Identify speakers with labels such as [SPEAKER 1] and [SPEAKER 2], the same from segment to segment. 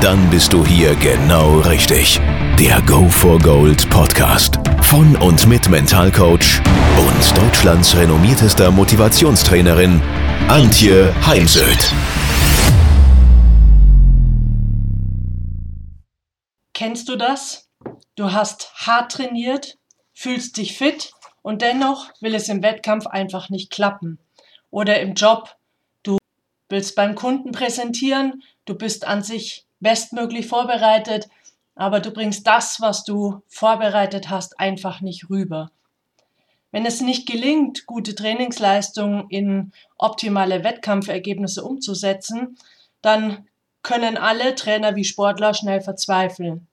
[SPEAKER 1] Dann bist du hier genau richtig. Der Go for Gold Podcast von und mit Mentalcoach und Deutschlands renommiertester Motivationstrainerin Antje Heimsöth.
[SPEAKER 2] Kennst du das? Du hast hart trainiert, fühlst dich fit und dennoch will es im Wettkampf einfach nicht klappen. Oder im Job, du willst beim Kunden präsentieren, du bist an sich bestmöglich vorbereitet, aber du bringst das, was du vorbereitet hast, einfach nicht rüber. Wenn es nicht gelingt, gute Trainingsleistungen in optimale Wettkampfergebnisse umzusetzen, dann können alle Trainer wie Sportler schnell verzweifeln.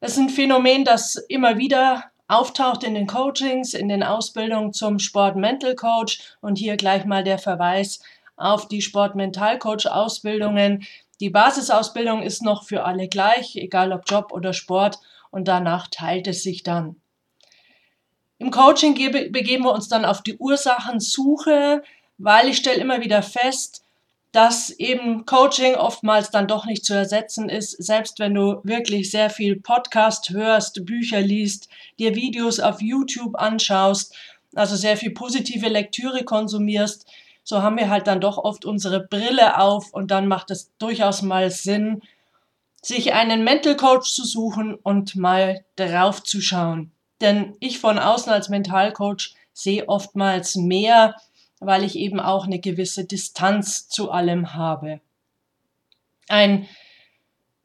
[SPEAKER 2] Das ist ein Phänomen, das immer wieder auftaucht in den Coachings, in den Ausbildungen zum Sport Mental Coach und hier gleich mal der Verweis auf die Sport Mental Coach Ausbildungen, die Basisausbildung ist noch für alle gleich, egal ob Job oder Sport, und danach teilt es sich dann. Im Coaching begeben wir uns dann auf die Ursachensuche, weil ich stelle immer wieder fest, dass eben Coaching oftmals dann doch nicht zu ersetzen ist, selbst wenn du wirklich sehr viel Podcast hörst, Bücher liest, dir Videos auf YouTube anschaust, also sehr viel positive Lektüre konsumierst, so haben wir halt dann doch oft unsere Brille auf und dann macht es durchaus mal Sinn, sich einen Mental Coach zu suchen und mal drauf zu schauen. Denn ich von außen als Mental Coach sehe oftmals mehr, weil ich eben auch eine gewisse Distanz zu allem habe. Ein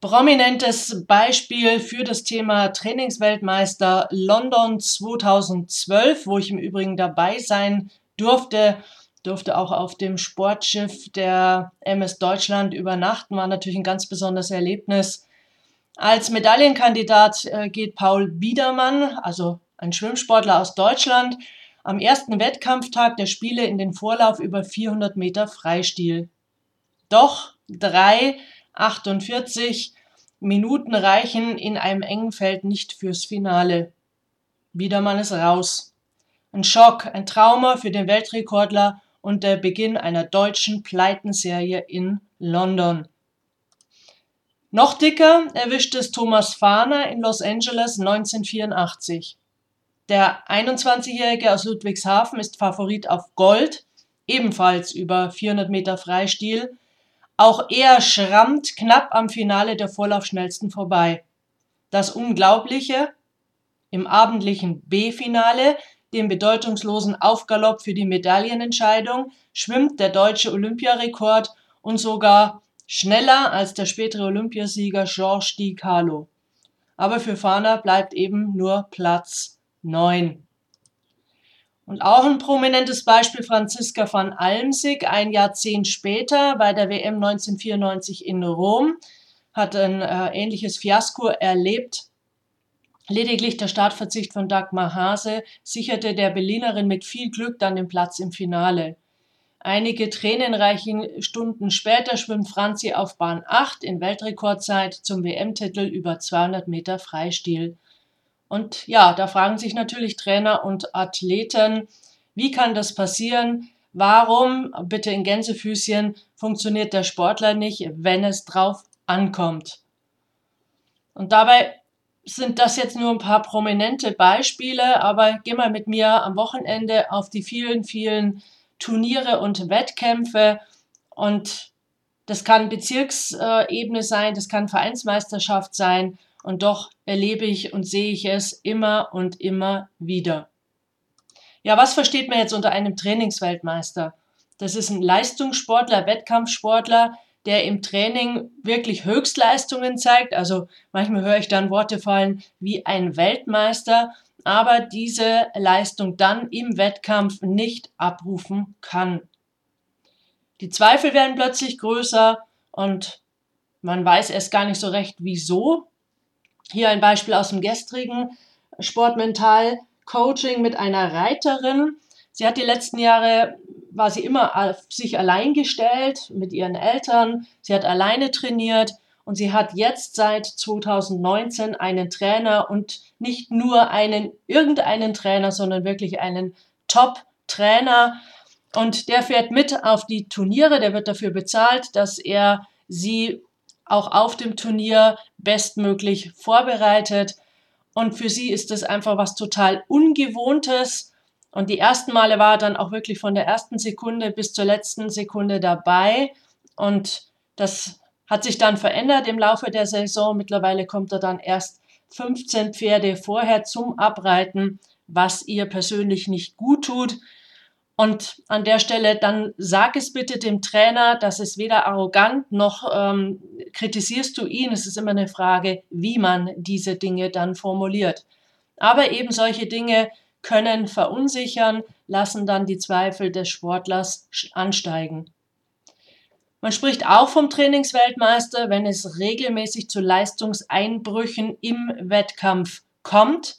[SPEAKER 2] prominentes Beispiel für das Thema Trainingsweltmeister London 2012, wo ich im Übrigen dabei sein durfte, durfte auch auf dem Sportschiff der MS Deutschland übernachten, war natürlich ein ganz besonderes Erlebnis. Als Medaillenkandidat äh, geht Paul Biedermann, also ein Schwimmsportler aus Deutschland, am ersten Wettkampftag der Spiele in den Vorlauf über 400 Meter Freistil. Doch 3,48 Minuten reichen in einem engen Feld nicht fürs Finale. Biedermann ist raus. Ein Schock, ein Trauma für den Weltrekordler und der Beginn einer deutschen Pleitenserie in London. Noch dicker erwischt es Thomas Fahner in Los Angeles 1984. Der 21-Jährige aus Ludwigshafen ist Favorit auf Gold, ebenfalls über 400 Meter Freistil. Auch er schrammt knapp am Finale der Vorlaufschnellsten vorbei. Das Unglaubliche, im abendlichen B-Finale dem bedeutungslosen Aufgalopp für die Medaillenentscheidung schwimmt der deutsche Olympiarekord und sogar schneller als der spätere Olympiasieger Georges Di Carlo. Aber für Fahner bleibt eben nur Platz 9. Und auch ein prominentes Beispiel Franziska van Almsig, ein Jahrzehnt später bei der WM 1994 in Rom, hat ein äh, ähnliches Fiasko erlebt Lediglich der Startverzicht von Dagmar Hase sicherte der Berlinerin mit viel Glück dann den Platz im Finale. Einige tränenreichen Stunden später schwimmt Franzi auf Bahn 8 in Weltrekordzeit zum WM-Titel über 200 Meter Freistil. Und ja, da fragen sich natürlich Trainer und Athleten, wie kann das passieren? Warum, bitte in Gänsefüßchen, funktioniert der Sportler nicht, wenn es drauf ankommt? Und dabei sind das jetzt nur ein paar prominente Beispiele, aber geh mal mit mir am Wochenende auf die vielen, vielen Turniere und Wettkämpfe und das kann Bezirksebene sein, das kann Vereinsmeisterschaft sein und doch erlebe ich und sehe ich es immer und immer wieder. Ja, was versteht man jetzt unter einem Trainingsweltmeister? Das ist ein Leistungssportler, Wettkampfsportler, der im Training wirklich Höchstleistungen zeigt. Also manchmal höre ich dann Worte fallen wie ein Weltmeister, aber diese Leistung dann im Wettkampf nicht abrufen kann. Die Zweifel werden plötzlich größer und man weiß erst gar nicht so recht, wieso. Hier ein Beispiel aus dem gestrigen Sportmental Coaching mit einer Reiterin. Sie hat die letzten Jahre, war sie immer auf sich allein gestellt mit ihren Eltern. Sie hat alleine trainiert und sie hat jetzt seit 2019 einen Trainer und nicht nur einen, irgendeinen Trainer, sondern wirklich einen Top-Trainer. Und der fährt mit auf die Turniere, der wird dafür bezahlt, dass er sie auch auf dem Turnier bestmöglich vorbereitet. Und für sie ist es einfach was total Ungewohntes. Und die ersten Male war er dann auch wirklich von der ersten Sekunde bis zur letzten Sekunde dabei. Und das hat sich dann verändert im Laufe der Saison. Mittlerweile kommt er dann erst 15 Pferde vorher zum Abreiten, was ihr persönlich nicht gut tut. Und an der Stelle dann sag es bitte dem Trainer, dass es weder arrogant noch ähm, kritisierst du ihn. Es ist immer eine Frage, wie man diese Dinge dann formuliert. Aber eben solche Dinge können verunsichern, lassen dann die Zweifel des Sportlers ansteigen. Man spricht auch vom Trainingsweltmeister, wenn es regelmäßig zu Leistungseinbrüchen im Wettkampf kommt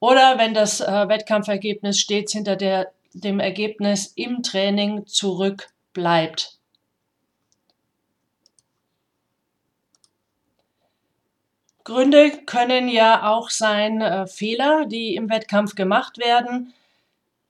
[SPEAKER 2] oder wenn das äh, Wettkampfergebnis stets hinter der dem Ergebnis im Training zurückbleibt. Gründe können ja auch sein äh, Fehler, die im Wettkampf gemacht werden.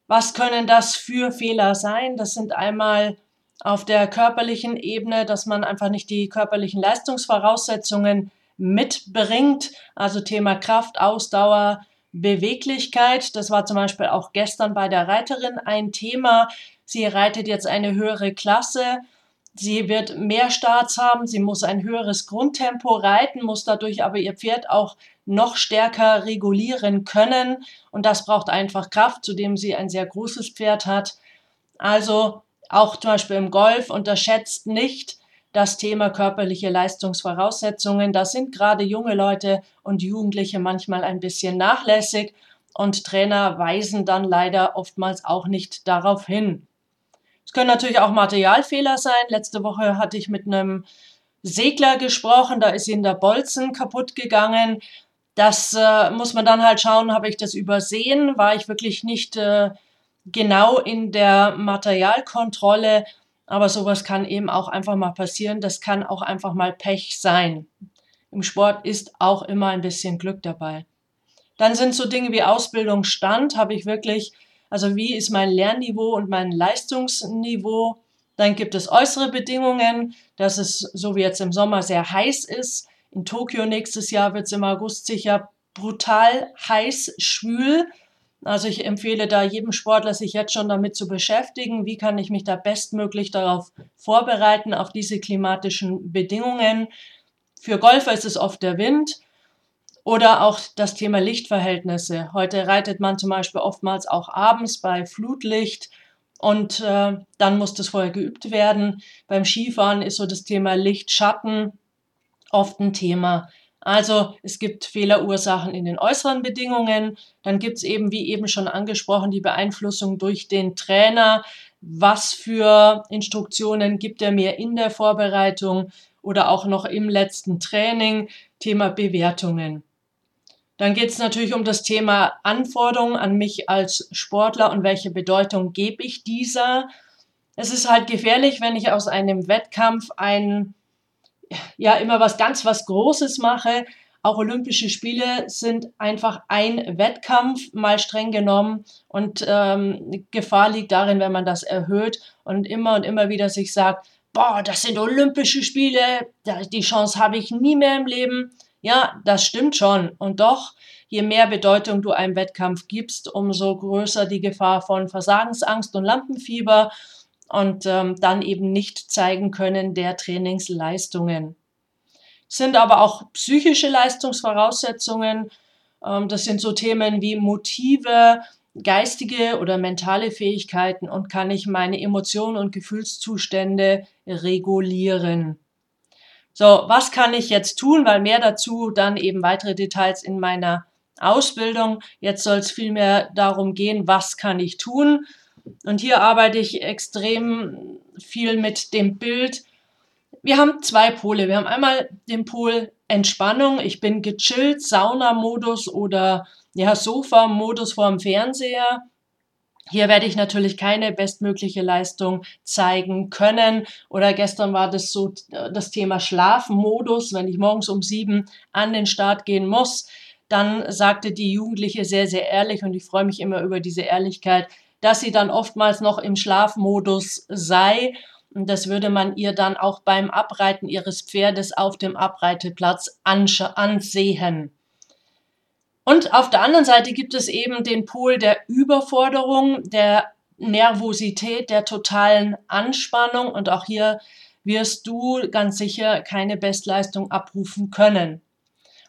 [SPEAKER 2] Was können das für Fehler sein? Das sind einmal auf der körperlichen Ebene, dass man einfach nicht die körperlichen Leistungsvoraussetzungen mitbringt, also Thema Kraft, Ausdauer, Beweglichkeit. Das war zum Beispiel auch gestern bei der Reiterin ein Thema. Sie reitet jetzt eine höhere Klasse. Sie wird mehr Starts haben. Sie muss ein höheres Grundtempo reiten, muss dadurch aber ihr Pferd auch noch stärker regulieren können. Und das braucht einfach Kraft, zudem sie ein sehr großes Pferd hat. Also auch zum Beispiel im Golf unterschätzt nicht, das Thema körperliche Leistungsvoraussetzungen. Da sind gerade junge Leute und Jugendliche manchmal ein bisschen nachlässig und Trainer weisen dann leider oftmals auch nicht darauf hin. Es können natürlich auch Materialfehler sein. Letzte Woche hatte ich mit einem Segler gesprochen, da ist ihnen der Bolzen kaputt gegangen. Das äh, muss man dann halt schauen, habe ich das übersehen? War ich wirklich nicht äh, genau in der Materialkontrolle? Aber sowas kann eben auch einfach mal passieren. Das kann auch einfach mal Pech sein. Im Sport ist auch immer ein bisschen Glück dabei. Dann sind so Dinge wie Ausbildungsstand. Habe ich wirklich, also wie ist mein Lernniveau und mein Leistungsniveau? Dann gibt es äußere Bedingungen, dass es so wie jetzt im Sommer sehr heiß ist. In Tokio nächstes Jahr wird es im August sicher brutal heiß, schwül. Also ich empfehle da jedem Sportler, sich jetzt schon damit zu beschäftigen, wie kann ich mich da bestmöglich darauf vorbereiten, auf diese klimatischen Bedingungen. Für Golfer ist es oft der Wind oder auch das Thema Lichtverhältnisse. Heute reitet man zum Beispiel oftmals auch abends bei Flutlicht und äh, dann muss das vorher geübt werden. Beim Skifahren ist so das Thema Licht-Schatten oft ein Thema. Also es gibt Fehlerursachen in den äußeren Bedingungen. Dann gibt es eben, wie eben schon angesprochen, die Beeinflussung durch den Trainer. Was für Instruktionen gibt er mir in der Vorbereitung oder auch noch im letzten Training? Thema Bewertungen. Dann geht es natürlich um das Thema Anforderungen an mich als Sportler und welche Bedeutung gebe ich dieser. Es ist halt gefährlich, wenn ich aus einem Wettkampf ein ja immer was ganz was Großes mache. Auch Olympische Spiele sind einfach ein Wettkampf, mal streng genommen. Und ähm, Gefahr liegt darin, wenn man das erhöht und immer und immer wieder sich sagt, boah, das sind Olympische Spiele, die Chance habe ich nie mehr im Leben. Ja, das stimmt schon. Und doch, je mehr Bedeutung du einem Wettkampf gibst, umso größer die Gefahr von Versagensangst und Lampenfieber und ähm, dann eben nicht zeigen können der Trainingsleistungen. Sind aber auch psychische Leistungsvoraussetzungen. Ähm, das sind so Themen wie Motive, geistige oder mentale Fähigkeiten und kann ich meine Emotionen und Gefühlszustände regulieren. So, was kann ich jetzt tun? Weil mehr dazu dann eben weitere Details in meiner Ausbildung. Jetzt soll es vielmehr darum gehen, was kann ich tun? Und hier arbeite ich extrem viel mit dem Bild. Wir haben zwei Pole. Wir haben einmal den Pol Entspannung. Ich bin gechillt, Sauna-Modus oder ja, Sofa-Modus vorm Fernseher. Hier werde ich natürlich keine bestmögliche Leistung zeigen können. Oder gestern war das so äh, das Thema Schlafmodus. Wenn ich morgens um sieben an den Start gehen muss, dann sagte die Jugendliche sehr, sehr ehrlich, und ich freue mich immer über diese Ehrlichkeit, dass sie dann oftmals noch im Schlafmodus sei. Und das würde man ihr dann auch beim Abreiten ihres Pferdes auf dem Abreiteplatz ansehen. Und auf der anderen Seite gibt es eben den Pol der Überforderung, der Nervosität, der totalen Anspannung. Und auch hier wirst du ganz sicher keine Bestleistung abrufen können.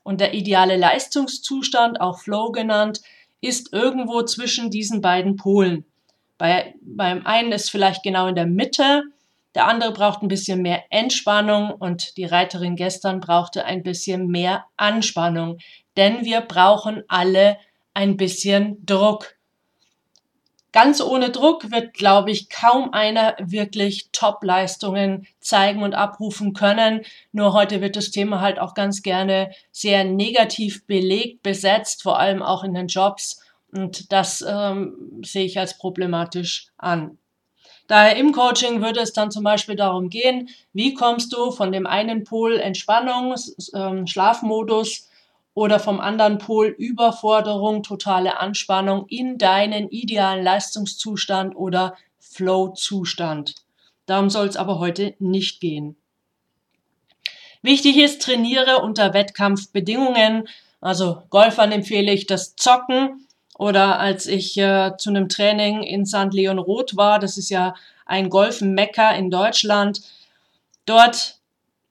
[SPEAKER 2] Und der ideale Leistungszustand, auch Flow genannt, ist irgendwo zwischen diesen beiden Polen. Bei, beim einen ist vielleicht genau in der Mitte, der andere braucht ein bisschen mehr Entspannung und die Reiterin gestern brauchte ein bisschen mehr Anspannung, denn wir brauchen alle ein bisschen Druck. Ganz ohne Druck wird, glaube ich, kaum einer wirklich Top-Leistungen zeigen und abrufen können. Nur heute wird das Thema halt auch ganz gerne sehr negativ belegt, besetzt, vor allem auch in den Jobs. Und das ähm, sehe ich als problematisch an. Daher im Coaching würde es dann zum Beispiel darum gehen, wie kommst du von dem einen Pol Entspannung, ähm, Schlafmodus oder vom anderen Pol Überforderung, totale Anspannung in deinen idealen Leistungszustand oder Flow-Zustand. Darum soll es aber heute nicht gehen. Wichtig ist, trainiere unter Wettkampfbedingungen. Also Golfern empfehle ich das Zocken oder als ich äh, zu einem Training in St. Leon Roth war, das ist ja ein Golfmekka in Deutschland. Dort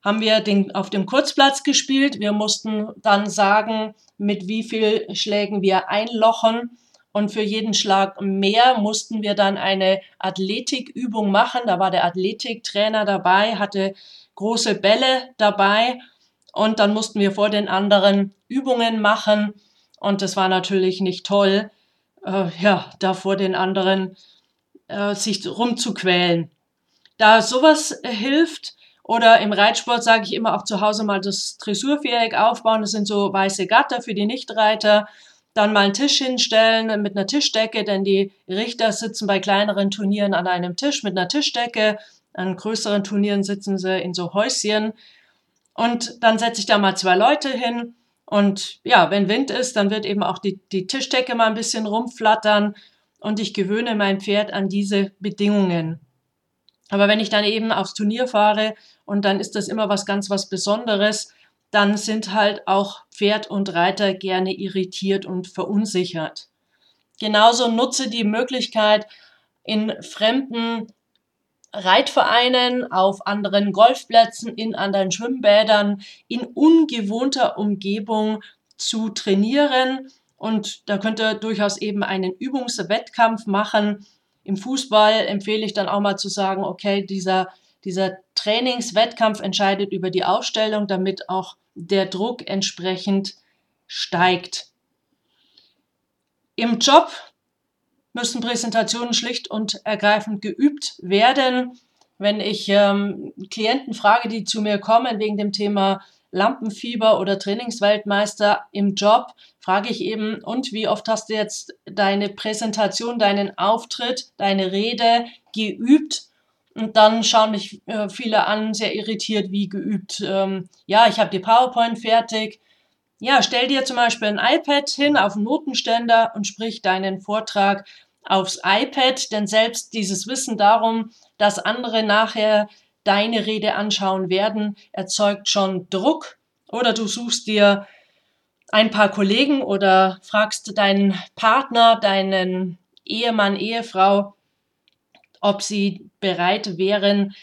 [SPEAKER 2] haben wir den, auf dem Kurzplatz gespielt. Wir mussten dann sagen, mit wie viel Schlägen wir einlochen. Und für jeden Schlag mehr mussten wir dann eine Athletikübung machen. Da war der Athletiktrainer dabei, hatte große Bälle dabei. Und dann mussten wir vor den anderen Übungen machen. Und das war natürlich nicht toll, äh, ja, da vor den anderen äh, sich rumzuquälen. Da sowas hilft, oder im Reitsport sage ich immer auch zu Hause mal das Dressurviereck aufbauen. Das sind so weiße Gatter für die Nichtreiter. Dann mal einen Tisch hinstellen mit einer Tischdecke, denn die Richter sitzen bei kleineren Turnieren an einem Tisch mit einer Tischdecke. An größeren Turnieren sitzen sie in so Häuschen. Und dann setze ich da mal zwei Leute hin. Und ja, wenn Wind ist, dann wird eben auch die, die Tischdecke mal ein bisschen rumflattern. Und ich gewöhne mein Pferd an diese Bedingungen. Aber wenn ich dann eben aufs Turnier fahre und dann ist das immer was ganz was Besonderes, dann sind halt auch Pferd und Reiter gerne irritiert und verunsichert. Genauso nutze die Möglichkeit, in fremden Reitvereinen, auf anderen Golfplätzen, in anderen Schwimmbädern, in ungewohnter Umgebung zu trainieren. Und da könnt ihr durchaus eben einen Übungswettkampf machen, im Fußball empfehle ich dann auch mal zu sagen, okay, dieser, dieser Trainingswettkampf entscheidet über die Aufstellung, damit auch der Druck entsprechend steigt. Im Job müssen Präsentationen schlicht und ergreifend geübt werden. Wenn ich ähm, Klienten frage, die zu mir kommen wegen dem Thema Lampenfieber oder Trainingsweltmeister im Job, frage ich eben, und wie oft hast du jetzt deine Präsentation, deinen Auftritt, deine Rede geübt? Und dann schauen mich äh, viele an, sehr irritiert, wie geübt. Ähm, ja, ich habe die PowerPoint fertig. Ja, stell dir zum Beispiel ein iPad hin auf einen Notenständer und sprich deinen Vortrag aufs iPad, denn selbst dieses Wissen darum, dass andere nachher deine Rede anschauen werden, erzeugt schon Druck. Oder du suchst dir ein paar Kollegen oder fragst deinen Partner, deinen Ehemann, Ehefrau, ob sie bereit wären,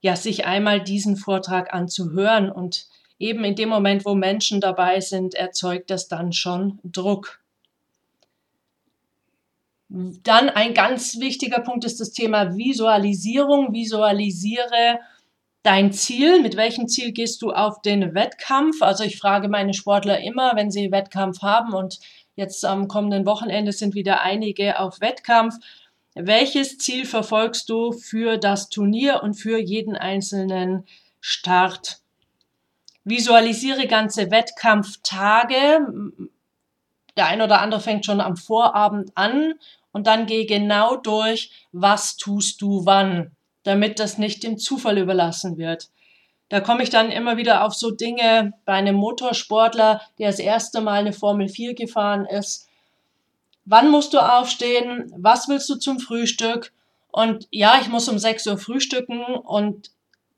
[SPEAKER 2] ja, sich einmal diesen Vortrag anzuhören. Und eben in dem Moment, wo Menschen dabei sind, erzeugt das dann schon Druck. Dann ein ganz wichtiger Punkt ist das Thema Visualisierung. Visualisiere dein Ziel. Mit welchem Ziel gehst du auf den Wettkampf? Also ich frage meine Sportler immer, wenn sie Wettkampf haben und jetzt am kommenden Wochenende sind wieder einige auf Wettkampf. Welches Ziel verfolgst du für das Turnier und für jeden einzelnen Start? Visualisiere ganze Wettkampftage. Der ein oder andere fängt schon am Vorabend an und dann geh genau durch, was tust du wann, damit das nicht dem Zufall überlassen wird. Da komme ich dann immer wieder auf so Dinge bei einem Motorsportler, der das erste Mal eine Formel 4 gefahren ist. Wann musst du aufstehen? Was willst du zum Frühstück? Und ja, ich muss um 6 Uhr frühstücken und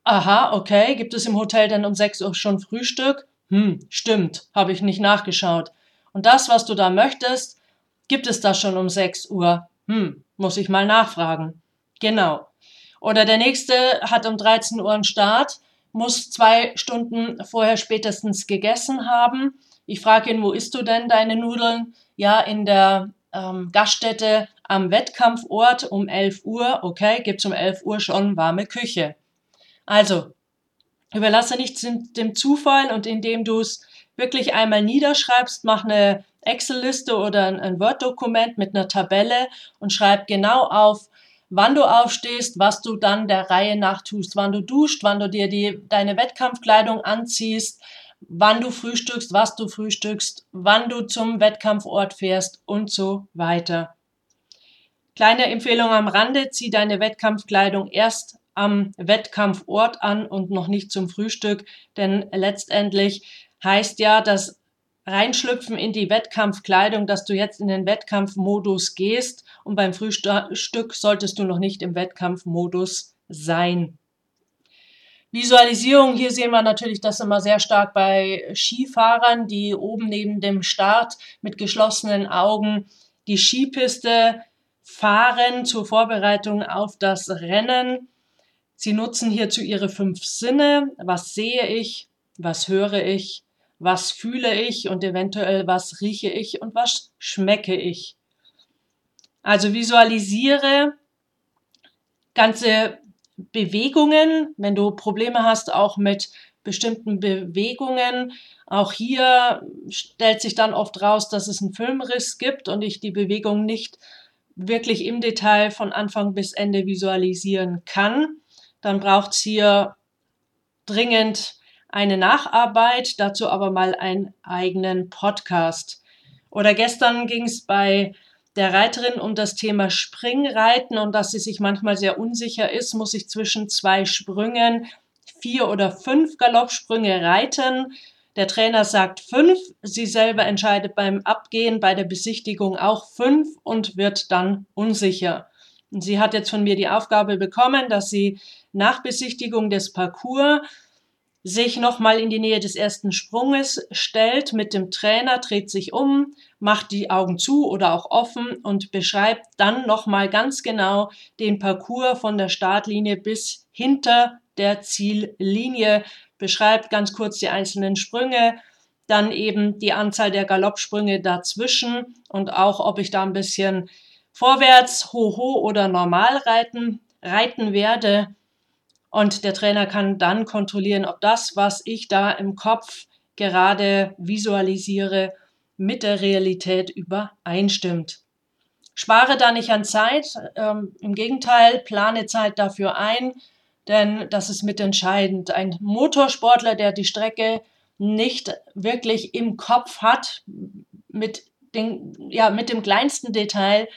[SPEAKER 2] aha, okay, gibt es im Hotel denn um 6 Uhr schon Frühstück? Hm, stimmt, habe ich nicht nachgeschaut. Und das, was du da möchtest, gibt es das schon um 6 Uhr? Hm, muss ich mal nachfragen. Genau. Oder der nächste hat um 13 Uhr einen Start, muss zwei Stunden vorher spätestens gegessen haben. Ich frage ihn, wo isst du denn deine Nudeln? Ja, in der ähm, Gaststätte am Wettkampfort um 11 Uhr. Okay, gibt's um 11 Uhr schon warme Küche. Also, überlasse nichts dem Zufall und indem du es wirklich einmal niederschreibst, mach eine Excel-Liste oder ein Word-Dokument mit einer Tabelle und schreib genau auf, wann du aufstehst, was du dann der Reihe nach tust, wann du duscht, wann du dir die, deine Wettkampfkleidung anziehst, wann du frühstückst, was du frühstückst, wann du zum Wettkampfort fährst und so weiter. Kleine Empfehlung am Rande, zieh deine Wettkampfkleidung erst am Wettkampfort an und noch nicht zum Frühstück, denn letztendlich heißt ja, dass Reinschlüpfen in die Wettkampfkleidung, dass du jetzt in den Wettkampfmodus gehst und beim Frühstück solltest du noch nicht im Wettkampfmodus sein. Visualisierung, hier sehen wir natürlich das immer sehr stark bei Skifahrern, die oben neben dem Start mit geschlossenen Augen die Skipiste fahren zur Vorbereitung auf das Rennen. Sie nutzen hierzu ihre fünf Sinne. Was sehe ich? Was höre ich? Was fühle ich? Und eventuell was rieche ich und was schmecke ich? Also visualisiere ganze Bewegungen, wenn du Probleme hast, auch mit bestimmten Bewegungen. Auch hier stellt sich dann oft raus, dass es einen Filmriss gibt und ich die Bewegung nicht wirklich im Detail von Anfang bis Ende visualisieren kann. Dann braucht es hier dringend eine Nacharbeit, dazu aber mal einen eigenen Podcast. Oder gestern ging es bei der Reiterin um das Thema Springreiten und dass sie sich manchmal sehr unsicher ist, muss ich zwischen zwei Sprüngen vier oder fünf Galoppsprünge reiten. Der Trainer sagt fünf, sie selber entscheidet beim Abgehen, bei der Besichtigung auch fünf und wird dann unsicher. Und sie hat jetzt von mir die Aufgabe bekommen, dass sie nach Besichtigung des Parcours sich nochmal in die Nähe des ersten Sprunges stellt mit dem Trainer, dreht sich um, macht die Augen zu oder auch offen und beschreibt dann nochmal ganz genau den Parcours von der Startlinie bis hinter der Ziellinie, beschreibt ganz kurz die einzelnen Sprünge, dann eben die Anzahl der Galoppsprünge dazwischen und auch, ob ich da ein bisschen vorwärts, hoho oder normal reiten, reiten werde und der Trainer kann dann kontrollieren, ob das, was ich da im Kopf gerade visualisiere, mit der Realität übereinstimmt. Spare da nicht an Zeit, ähm, im Gegenteil, plane Zeit dafür ein, denn das ist mitentscheidend. Ein Motorsportler, der die Strecke nicht wirklich im Kopf hat, mit, den, ja, mit dem kleinsten Detail,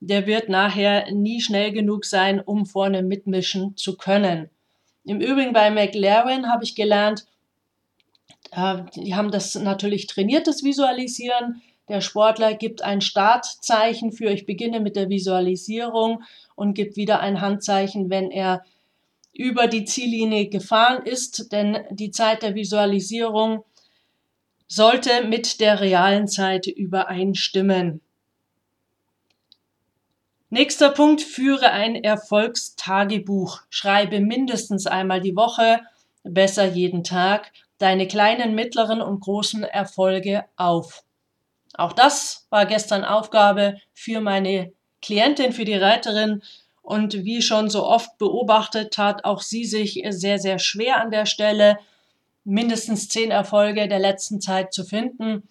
[SPEAKER 2] der wird nachher nie schnell genug sein, um vorne mitmischen zu können. Im Übrigen bei McLaren habe ich gelernt, äh, die haben das natürlich trainiertes Visualisieren. Der Sportler gibt ein Startzeichen für, ich beginne mit der Visualisierung und gibt wieder ein Handzeichen, wenn er über die Ziellinie gefahren ist, denn die Zeit der Visualisierung sollte mit der realen Zeit übereinstimmen. Nächster Punkt, führe ein Erfolgstagebuch. Schreibe mindestens einmal die Woche, besser jeden Tag, deine kleinen, mittleren und großen Erfolge auf. Auch das war gestern Aufgabe für meine Klientin, für die Reiterin. Und wie schon so oft beobachtet, hat auch sie sich sehr, sehr schwer an der Stelle, mindestens zehn Erfolge der letzten Zeit zu finden,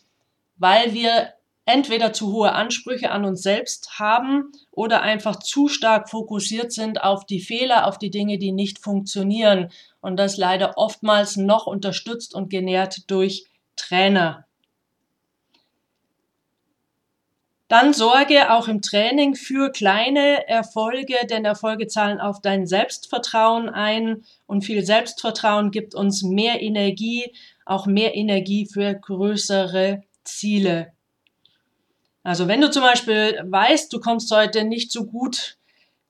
[SPEAKER 2] weil wir entweder zu hohe Ansprüche an uns selbst haben oder einfach zu stark fokussiert sind auf die Fehler, auf die Dinge, die nicht funktionieren. Und das leider oftmals noch unterstützt und genährt durch Trainer. Dann sorge auch im Training für kleine Erfolge, denn Erfolge zahlen auf dein Selbstvertrauen ein und viel Selbstvertrauen gibt uns mehr Energie, auch mehr Energie für größere Ziele. Also wenn du zum Beispiel weißt, du kommst heute nicht so gut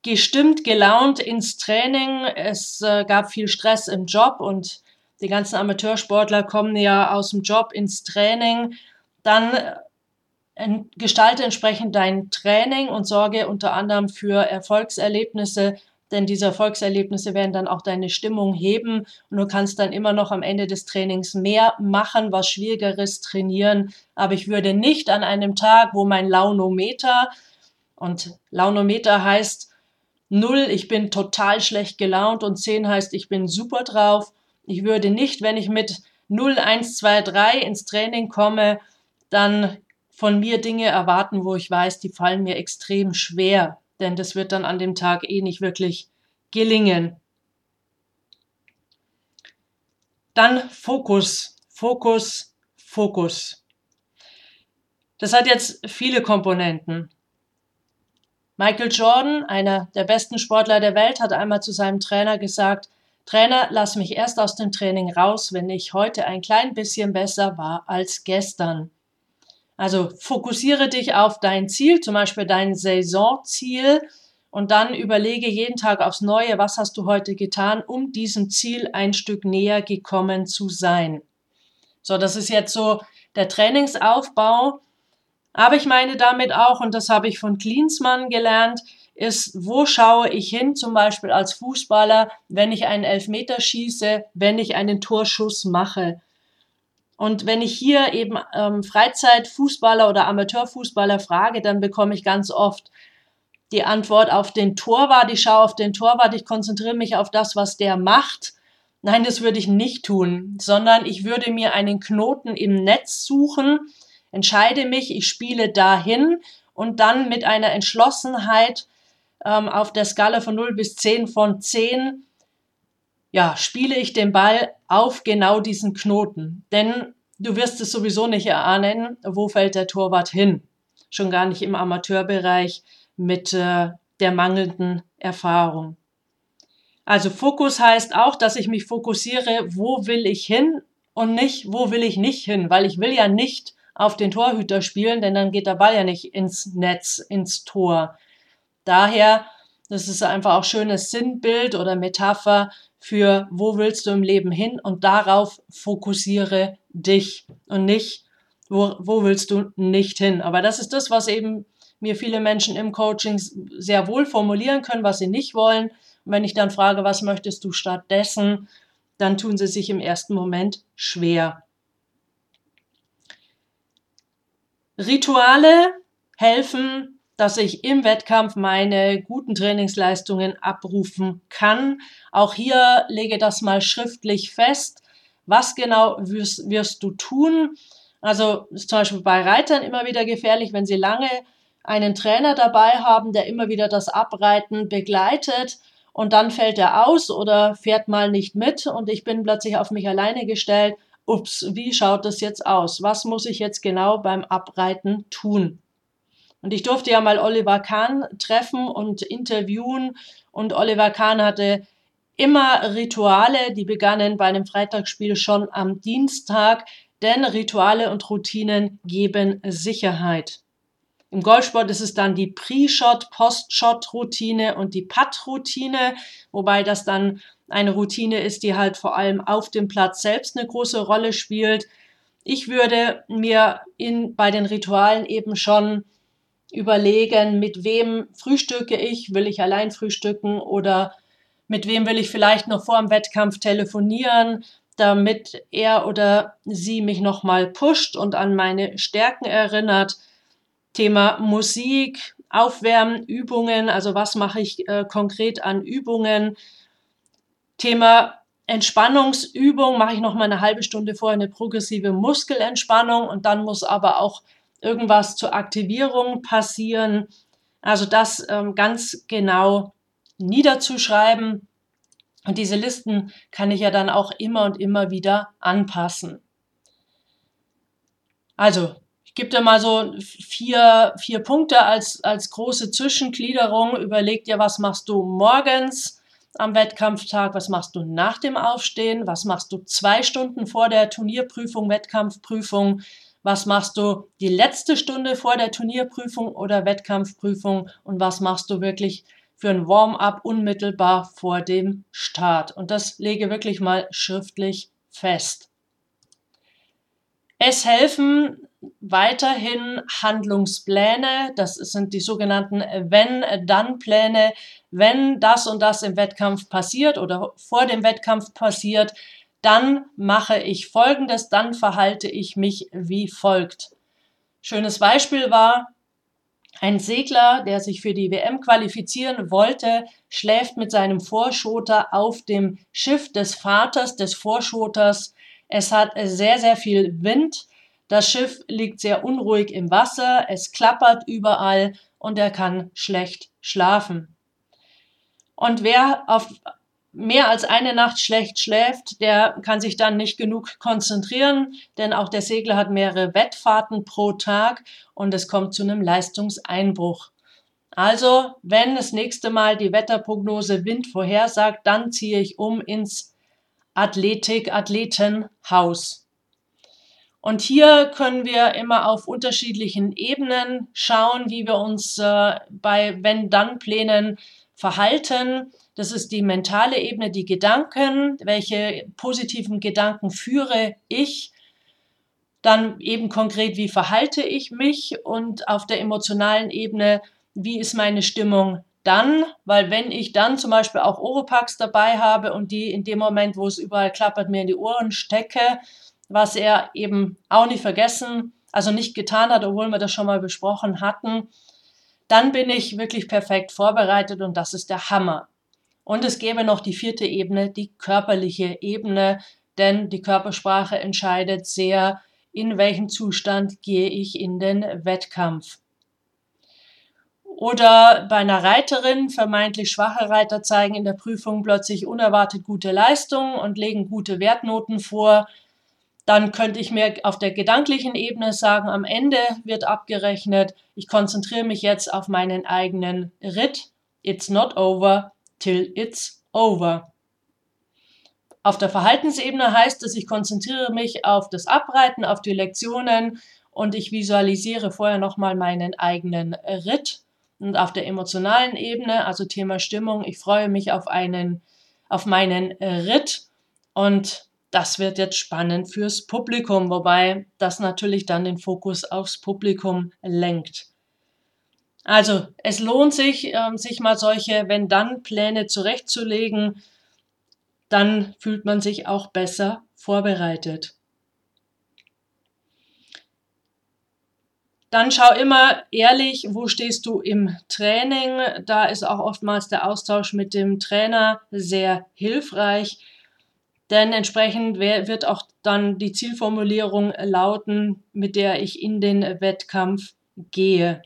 [SPEAKER 2] gestimmt, gelaunt ins Training, es äh, gab viel Stress im Job und die ganzen Amateursportler kommen ja aus dem Job ins Training, dann gestalte entsprechend dein Training und sorge unter anderem für Erfolgserlebnisse, denn diese Erfolgserlebnisse werden dann auch deine Stimmung heben und du kannst dann immer noch am Ende des Trainings mehr machen, was Schwierigeres trainieren. Aber ich würde nicht an einem Tag, wo mein Launometer und Launometer heißt 0, ich bin total schlecht gelaunt und 10 heißt, ich bin super drauf. Ich würde nicht, wenn ich mit 0, 1, 2, 3 ins Training komme, dann von mir Dinge erwarten, wo ich weiß, die fallen mir extrem schwer, denn das wird dann an dem Tag eh nicht wirklich gelingen. Dann Fokus, Fokus, Fokus. Das hat jetzt viele Komponenten. Michael Jordan, einer der besten Sportler der Welt, hat einmal zu seinem Trainer gesagt, Trainer, lass mich erst aus dem Training raus, wenn ich heute ein klein bisschen besser war als gestern. Also fokussiere dich auf dein Ziel, zum Beispiel dein Saisonziel und dann überlege jeden Tag aufs Neue, was hast du heute getan, um diesem Ziel ein Stück näher gekommen zu sein. So, das ist jetzt so der Trainingsaufbau. Aber ich meine damit auch, und das habe ich von Klinsmann gelernt, ist, wo schaue ich hin, zum Beispiel als Fußballer, wenn ich einen Elfmeter schieße, wenn ich einen Torschuss mache. Und wenn ich hier eben ähm, Freizeitfußballer oder Amateurfußballer frage, dann bekomme ich ganz oft die Antwort auf den Torwart. Ich schaue auf den Torwart, ich konzentriere mich auf das, was der macht. Nein, das würde ich nicht tun, sondern ich würde mir einen Knoten im Netz suchen, entscheide mich, ich spiele dahin und dann mit einer Entschlossenheit ähm, auf der Skala von 0 bis 10 von 10 ja, spiele ich den Ball auf genau diesen Knoten. Denn du wirst es sowieso nicht erahnen, wo fällt der Torwart hin. Schon gar nicht im Amateurbereich mit äh, der mangelnden Erfahrung. Also Fokus heißt auch, dass ich mich fokussiere, wo will ich hin und nicht, wo will ich nicht hin, weil ich will ja nicht auf den Torhüter spielen, denn dann geht der Ball ja nicht ins Netz, ins Tor. Daher, das ist einfach auch schönes Sinnbild oder Metapher für wo willst du im Leben hin und darauf fokussiere dich und nicht, wo, wo willst du nicht hin. Aber das ist das, was eben mir viele Menschen im Coaching sehr wohl formulieren können, was sie nicht wollen. Und wenn ich dann frage, was möchtest du stattdessen, dann tun sie sich im ersten Moment schwer. Rituale helfen dass ich im Wettkampf meine guten Trainingsleistungen abrufen kann. Auch hier lege das mal schriftlich fest. Was genau wirst, wirst du tun? Also ist zum Beispiel bei Reitern immer wieder gefährlich, wenn sie lange einen Trainer dabei haben, der immer wieder das Abreiten begleitet und dann fällt er aus oder fährt mal nicht mit und ich bin plötzlich auf mich alleine gestellt. Ups, wie schaut das jetzt aus? Was muss ich jetzt genau beim Abreiten tun? Und ich durfte ja mal Oliver Kahn treffen und interviewen. Und Oliver Kahn hatte immer Rituale, die begannen bei einem Freitagsspiel schon am Dienstag, denn Rituale und Routinen geben Sicherheit. Im Golfsport ist es dann die Pre-Shot, Post-Shot-Routine und die Putt-Routine, wobei das dann eine Routine ist, die halt vor allem auf dem Platz selbst eine große Rolle spielt. Ich würde mir in, bei den Ritualen eben schon überlegen, mit wem frühstücke ich, will ich allein frühstücken oder mit wem will ich vielleicht noch vor dem Wettkampf telefonieren, damit er oder sie mich nochmal pusht und an meine Stärken erinnert. Thema Musik, Aufwärmen, Übungen, also was mache ich äh, konkret an Übungen. Thema Entspannungsübung mache ich noch mal eine halbe Stunde vorher eine progressive Muskelentspannung und dann muss aber auch irgendwas zur Aktivierung passieren. Also das ähm, ganz genau niederzuschreiben. Und diese Listen kann ich ja dann auch immer und immer wieder anpassen. Also, Ich gebe dir mal so vier, vier Punkte als, als große Zwischengliederung. Überleg dir, was machst du morgens am Wettkampftag, was machst du nach dem Aufstehen, was machst du zwei Stunden vor der Turnierprüfung, Wettkampfprüfung, was machst du die letzte Stunde vor der Turnierprüfung oder Wettkampfprüfung und was machst du wirklich für ein Warm-up unmittelbar vor dem Start. Und das lege wirklich mal schriftlich fest. Es helfen weiterhin Handlungspläne, das sind die sogenannten Wenn-Dann-Pläne. Wenn das und das im Wettkampf passiert oder vor dem Wettkampf passiert, dann mache ich Folgendes, dann verhalte ich mich wie folgt. Schönes Beispiel war, ein Segler, der sich für die WM qualifizieren wollte, schläft mit seinem Vorschoter auf dem Schiff des Vaters des Vorschoters. Es hat sehr, sehr viel Wind. Das Schiff liegt sehr unruhig im Wasser, es klappert überall und er kann schlecht schlafen. Und wer auf mehr als eine Nacht schlecht schläft, der kann sich dann nicht genug konzentrieren, denn auch der Segler hat mehrere Wettfahrten pro Tag und es kommt zu einem Leistungseinbruch. Also, wenn das nächste Mal die Wetterprognose Wind vorhersagt, dann ziehe ich um ins Athletik-Athletenhaus. Und hier können wir immer auf unterschiedlichen Ebenen schauen, wie wir uns äh, bei Wenn-Dann-Plänen verhalten. Das ist die mentale Ebene, die Gedanken, welche positiven Gedanken führe ich. Dann eben konkret, wie verhalte ich mich und auf der emotionalen Ebene, wie ist meine Stimmung dann, weil wenn ich dann zum Beispiel auch Oropax dabei habe und die in dem Moment, wo es überall klappert, mir in die Ohren stecke, was er eben auch nicht vergessen, also nicht getan hat, obwohl wir das schon mal besprochen hatten, dann bin ich wirklich perfekt vorbereitet und das ist der Hammer. Und es gäbe noch die vierte Ebene, die körperliche Ebene, denn die Körpersprache entscheidet sehr, in welchem Zustand gehe ich in den Wettkampf. Oder bei einer Reiterin, vermeintlich schwache Reiter zeigen in der Prüfung plötzlich unerwartet gute Leistungen und legen gute Wertnoten vor. Dann könnte ich mir auf der gedanklichen Ebene sagen, am Ende wird abgerechnet, ich konzentriere mich jetzt auf meinen eigenen Ritt. It's not over, till it's over. Auf der Verhaltensebene heißt es, ich konzentriere mich auf das Abreiten, auf die Lektionen und ich visualisiere vorher nochmal meinen eigenen Ritt. Und auf der emotionalen Ebene, also Thema Stimmung, ich freue mich auf einen, auf meinen Ritt und das wird jetzt spannend fürs Publikum, wobei das natürlich dann den Fokus aufs Publikum lenkt. Also es lohnt sich, ähm, sich mal solche Wenn-Dann-Pläne zurechtzulegen. Dann fühlt man sich auch besser vorbereitet. Dann schau immer ehrlich, wo stehst du im Training. Da ist auch oftmals der Austausch mit dem Trainer sehr hilfreich, denn entsprechend wird auch dann die Zielformulierung lauten, mit der ich in den Wettkampf gehe.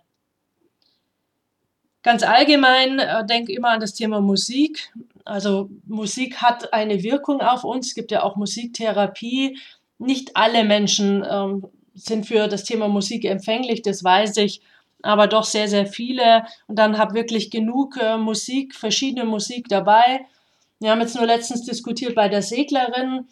[SPEAKER 2] Ganz allgemein äh, denke immer an das Thema Musik. Also Musik hat eine Wirkung auf uns. Es gibt ja auch Musiktherapie. Nicht alle Menschen ähm, sind für das Thema Musik empfänglich, das weiß ich, aber doch sehr, sehr viele. Und dann habe wirklich genug äh, Musik, verschiedene Musik dabei. Wir haben jetzt nur letztens diskutiert bei der Seglerin.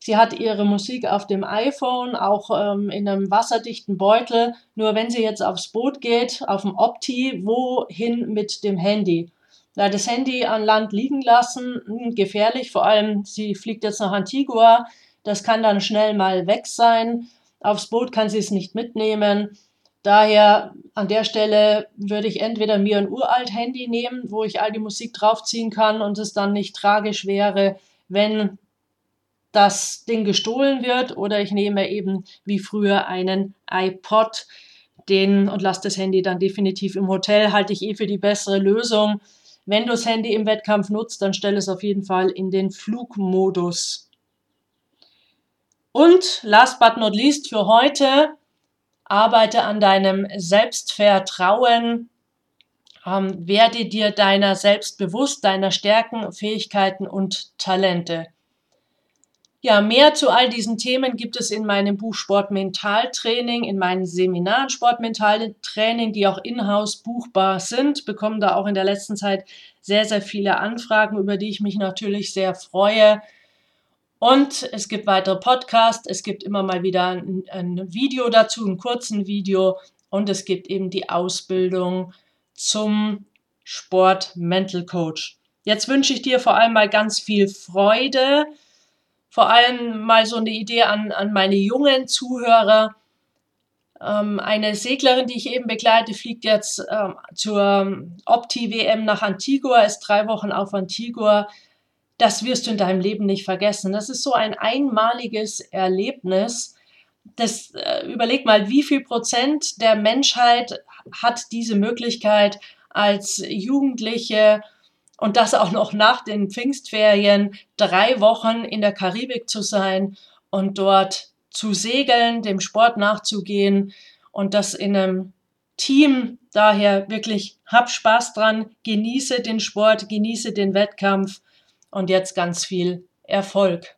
[SPEAKER 2] Sie hat ihre Musik auf dem iPhone, auch ähm, in einem wasserdichten Beutel. Nur wenn sie jetzt aufs Boot geht, auf dem Opti, wohin mit dem Handy? Da das Handy an Land liegen lassen, hm, gefährlich. Vor allem, sie fliegt jetzt nach Antigua. Das kann dann schnell mal weg sein. Aufs Boot kann sie es nicht mitnehmen. Daher an der Stelle würde ich entweder mir ein uralt Handy nehmen, wo ich all die Musik draufziehen kann und es dann nicht tragisch wäre, wenn das Ding gestohlen wird oder ich nehme eben wie früher einen iPod den und lasse das Handy dann definitiv im Hotel, halte ich eh für die bessere Lösung. Wenn du das Handy im Wettkampf nutzt, dann stell es auf jeden Fall in den Flugmodus. Und last but not least für heute, arbeite an deinem Selbstvertrauen, ähm, werde dir deiner selbst bewusst, deiner Stärken, Fähigkeiten und Talente. Ja, mehr zu all diesen Themen gibt es in meinem Buch Sportmentaltraining, in meinen Seminaren Sportmentaltraining, die auch in-house buchbar sind. Bekommen da auch in der letzten Zeit sehr, sehr viele Anfragen, über die ich mich natürlich sehr freue. Und es gibt weitere Podcasts, es gibt immer mal wieder ein, ein Video dazu, einen kurzen Video und es gibt eben die Ausbildung zum Sport Mental Coach. Jetzt wünsche ich dir vor allem mal ganz viel Freude vor allem mal so eine Idee an, an meine jungen Zuhörer. Ähm, eine Seglerin, die ich eben begleite, fliegt jetzt ähm, zur Opti-WM nach Antigua, ist drei Wochen auf Antigua. Das wirst du in deinem Leben nicht vergessen. Das ist so ein einmaliges Erlebnis. Das, äh, überleg mal, wie viel Prozent der Menschheit hat diese Möglichkeit als Jugendliche und das auch noch nach den Pfingstferien drei Wochen in der Karibik zu sein und dort zu segeln, dem Sport nachzugehen und das in einem Team. Daher wirklich hab Spaß dran, genieße den Sport, genieße den Wettkampf und jetzt ganz viel Erfolg.